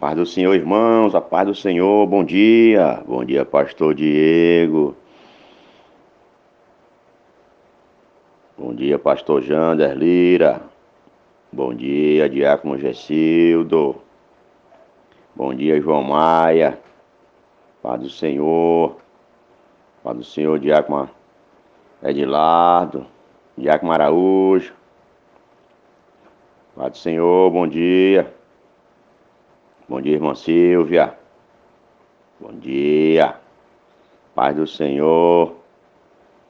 Paz do Senhor, irmãos, a paz do Senhor, bom dia. Bom dia, pastor Diego. Bom dia, pastor Jander Lira. Bom dia, diácono Gessildo. Bom dia, João Maia. Paz do Senhor. Paz do Senhor, diácono Edilardo. Diácono Araújo. Paz do Senhor, bom dia. Bom dia, irmã Silvia. Bom dia. Paz do Senhor.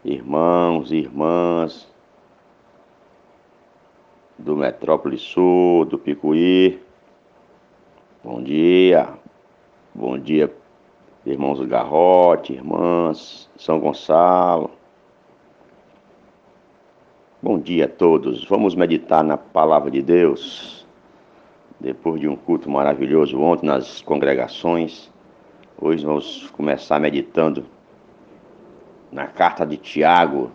Irmãos e irmãs do Metrópole Sul, do Picuí. Bom dia. Bom dia, irmãos do Garrote, irmãs, São Gonçalo. Bom dia a todos. Vamos meditar na palavra de Deus. Depois de um culto maravilhoso ontem nas congregações, hoje vamos começar meditando na carta de Tiago,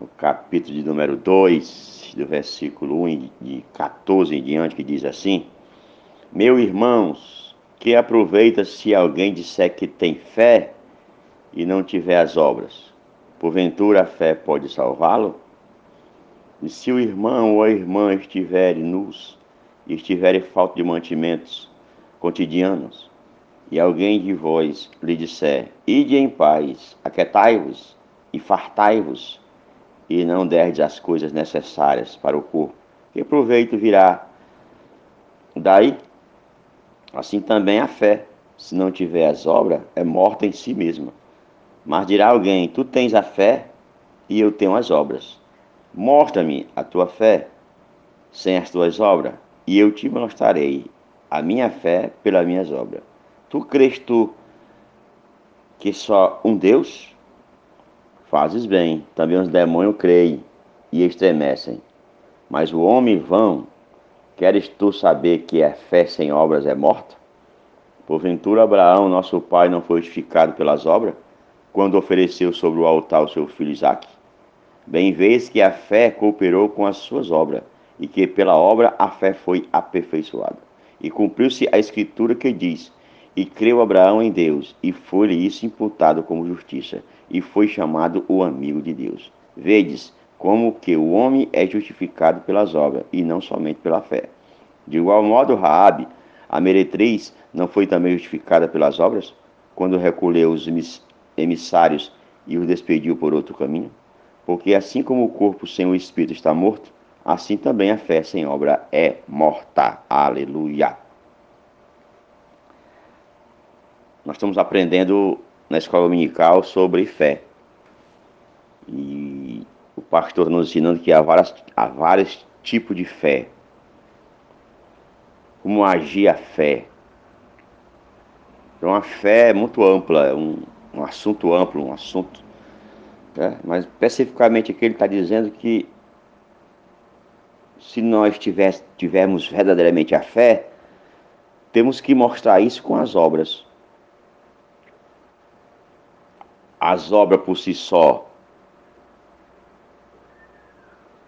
no capítulo de número 2, do versículo 1 de 14 em diante, que diz assim: Meus irmãos, que aproveita se alguém disser que tem fé e não tiver as obras? Porventura a fé pode salvá-lo? E se o irmão ou a irmã estiverem nus e estiverem falta de mantimentos cotidianos, e alguém de vós lhe disser, ide em paz, aquetai-vos e fartai-vos, e não derdes as coisas necessárias para o corpo, que proveito virá daí? Assim também a fé, se não tiver as obras, é morta em si mesma. Mas dirá alguém, tu tens a fé e eu tenho as obras. Mostra-me a tua fé sem as tuas obras, e eu te mostrarei a minha fé pelas minhas obras. Tu crês tu que só um Deus? Fazes bem, também os demônios creem e estremecem. Mas o homem vão, queres tu saber que a fé sem obras é morta? Porventura Abraão, nosso pai, não foi justificado pelas obras, quando ofereceu sobre o altar o seu filho Isaque? Bem vês que a fé cooperou com as suas obras, e que pela obra a fé foi aperfeiçoada. E cumpriu-se a escritura que diz: E creu Abraão em Deus, e foi-lhe isso imputado como justiça, e foi chamado o amigo de Deus. Vedes como que o homem é justificado pelas obras, e não somente pela fé. De igual modo, Raabe, a meretriz, não foi também justificada pelas obras, quando recolheu os emissários e os despediu por outro caminho? Porque assim como o corpo sem o espírito está morto, assim também a fé sem obra é morta. Aleluia. Nós estamos aprendendo na escola dominical sobre fé. E o pastor nos ensinando que há, várias, há vários tipos de fé. Como agir a fé. Então a fé é muito ampla, é um, um assunto amplo, um assunto né? Mas especificamente aqui ele está dizendo que se nós tiver, tivermos verdadeiramente a fé, temos que mostrar isso com as obras. As obras por si só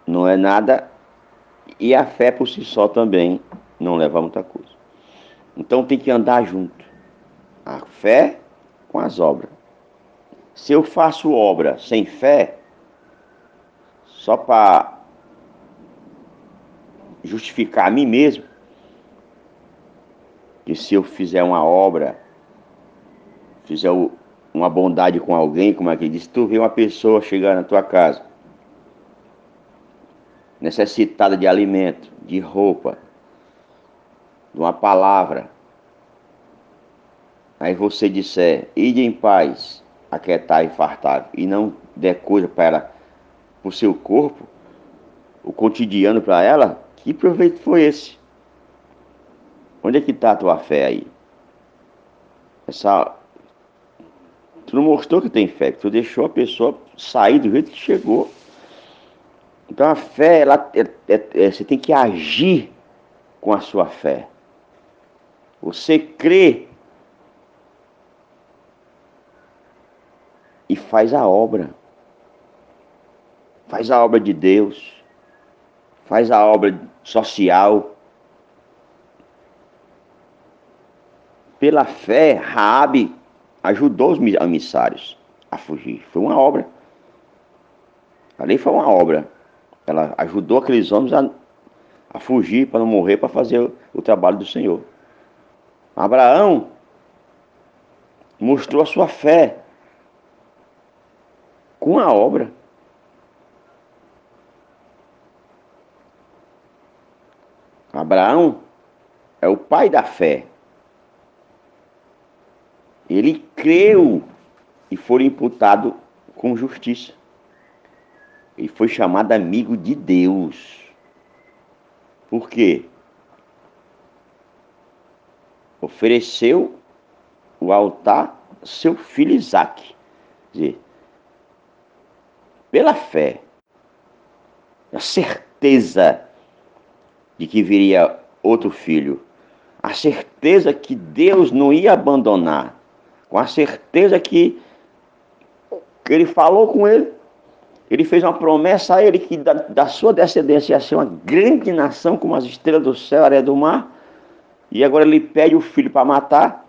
não é nada, e a fé por si só também não leva a muita coisa. Então tem que andar junto. A fé com as obras. Se eu faço obra sem fé, só para justificar a mim mesmo, que se eu fizer uma obra, fizer uma bondade com alguém, como é que diz, tu vê uma pessoa chegar na tua casa, necessitada de alimento, de roupa, de uma palavra, aí você disser, ide em paz, aquietar e fartar e não der coisa para ela, para o seu corpo, o cotidiano para ela, que proveito foi esse? Onde é que está a tua fé aí? Essa... Tu não mostrou que tem fé, tu deixou a pessoa sair do jeito que chegou. Então a fé, ela, é, é, é, você tem que agir com a sua fé. Você crê e faz a obra. Faz a obra de Deus. Faz a obra social. pela fé, Raabe ajudou os emissários a fugir. Foi uma obra. Ali foi uma obra. Ela ajudou aqueles homens a, a fugir para não morrer, para fazer o, o trabalho do Senhor. Abraão mostrou a sua fé com a obra. Abraão é o pai da fé. Ele creu e foi imputado com justiça. Ele foi chamado amigo de Deus. Por quê? Ofereceu o altar seu filho Isaac. Quer dizer, pela fé, a certeza de que viria outro filho, a certeza que Deus não ia abandonar, com a certeza que, que ele falou com ele, ele fez uma promessa a ele que da, da sua descendência ia ser uma grande nação como as estrelas do céu, areia do mar, e agora ele pede o filho para matar.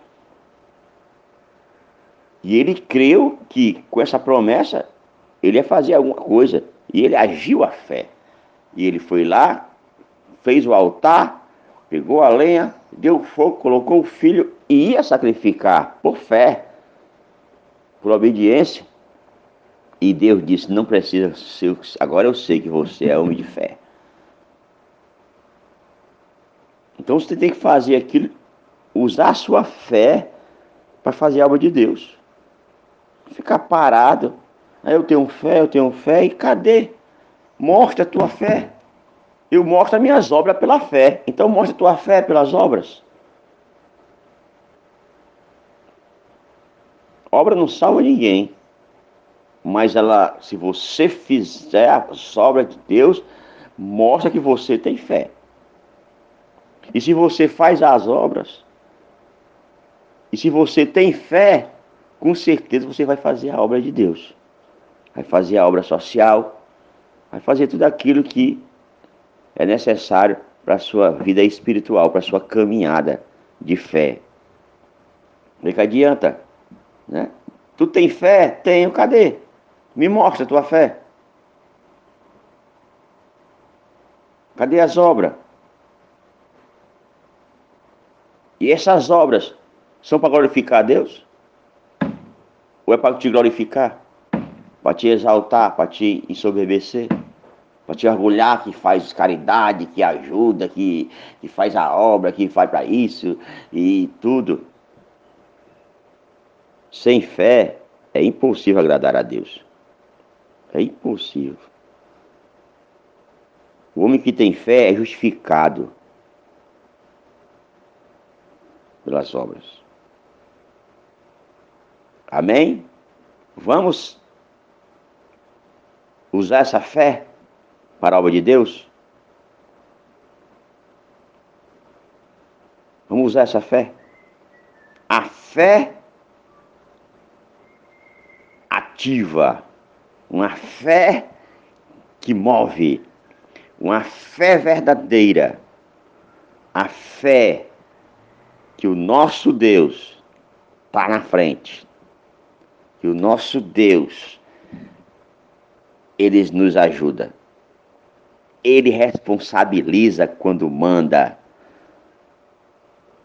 E ele creu que com essa promessa ele ia fazer alguma coisa. E ele agiu a fé. E ele foi lá, fez o altar, pegou a lenha, deu fogo, colocou o filho e ia sacrificar por fé, por obediência. E Deus disse: Não precisa ser. Agora eu sei que você é homem de fé. Então você tem que fazer aquilo, usar a sua fé para fazer a obra de Deus. Ficar parado. Aí eu tenho fé, eu tenho fé, e cadê? Mostra a tua fé. Eu mostro as minhas obras pela fé. Então mostra a tua fé pelas obras. Obra não salva ninguém. Mas ela, se você fizer a obra de Deus, mostra que você tem fé. E se você faz as obras, e se você tem fé, com certeza você vai fazer a obra de Deus. Vai fazer a obra social, vai fazer tudo aquilo que é necessário para a sua vida espiritual, para a sua caminhada de fé. O que adianta? Né? Tu tem fé? Tenho, cadê? Me mostra tua fé. Cadê as obras? E essas obras são para glorificar a Deus? Ou é para te glorificar? Para te exaltar, para te ensoberbecer? Para te orgulhar que faz caridade, que ajuda, que, que faz a obra, que faz para isso e tudo. Sem fé é impossível agradar a Deus. É impossível. O homem que tem fé é justificado pelas obras. Amém? Vamos usar essa fé para a obra de Deus? Vamos usar essa fé? A fé ativa, uma fé que move, uma fé verdadeira, a fé que o nosso Deus está na frente, que o nosso Deus, ele nos ajuda. Ele responsabiliza quando manda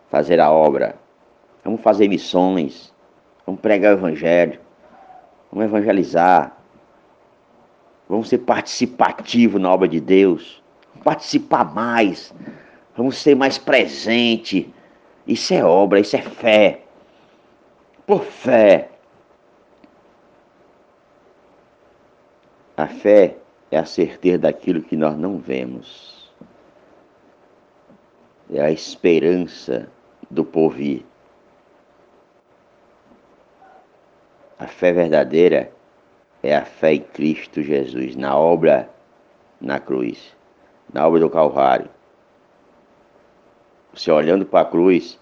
fazer a obra. Vamos fazer missões, vamos pregar o evangelho, vamos evangelizar, vamos ser participativo na obra de Deus, participar mais, vamos ser mais presente isso é obra, isso é fé. Por fé. A fé é a certeza daquilo que nós não vemos. É a esperança do porvir. A fé verdadeira é a fé em Cristo Jesus, na obra na cruz, na obra do Calvário. Você olhando para a cruz,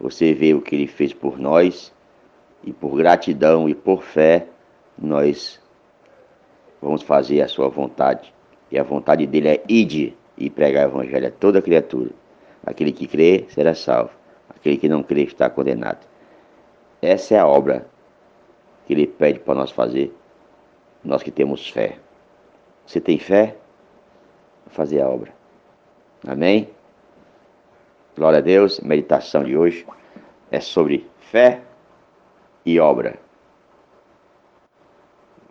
você vê o que ele fez por nós, e por gratidão e por fé, nós vamos fazer a sua vontade. E a vontade dele é ide e pregar o evangelho a toda criatura. Aquele que crê será salvo, Aquele que não crê está condenado. Essa é a obra que ele pede para nós fazer, nós que temos fé. Você tem fé? Fazer a obra. Amém? Glória a Deus. meditação de hoje é sobre fé e obra.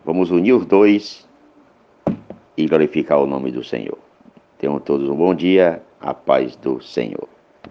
Vamos unir os dois e glorificar o nome do Senhor. Tenham todos um bom dia, a paz do Senhor.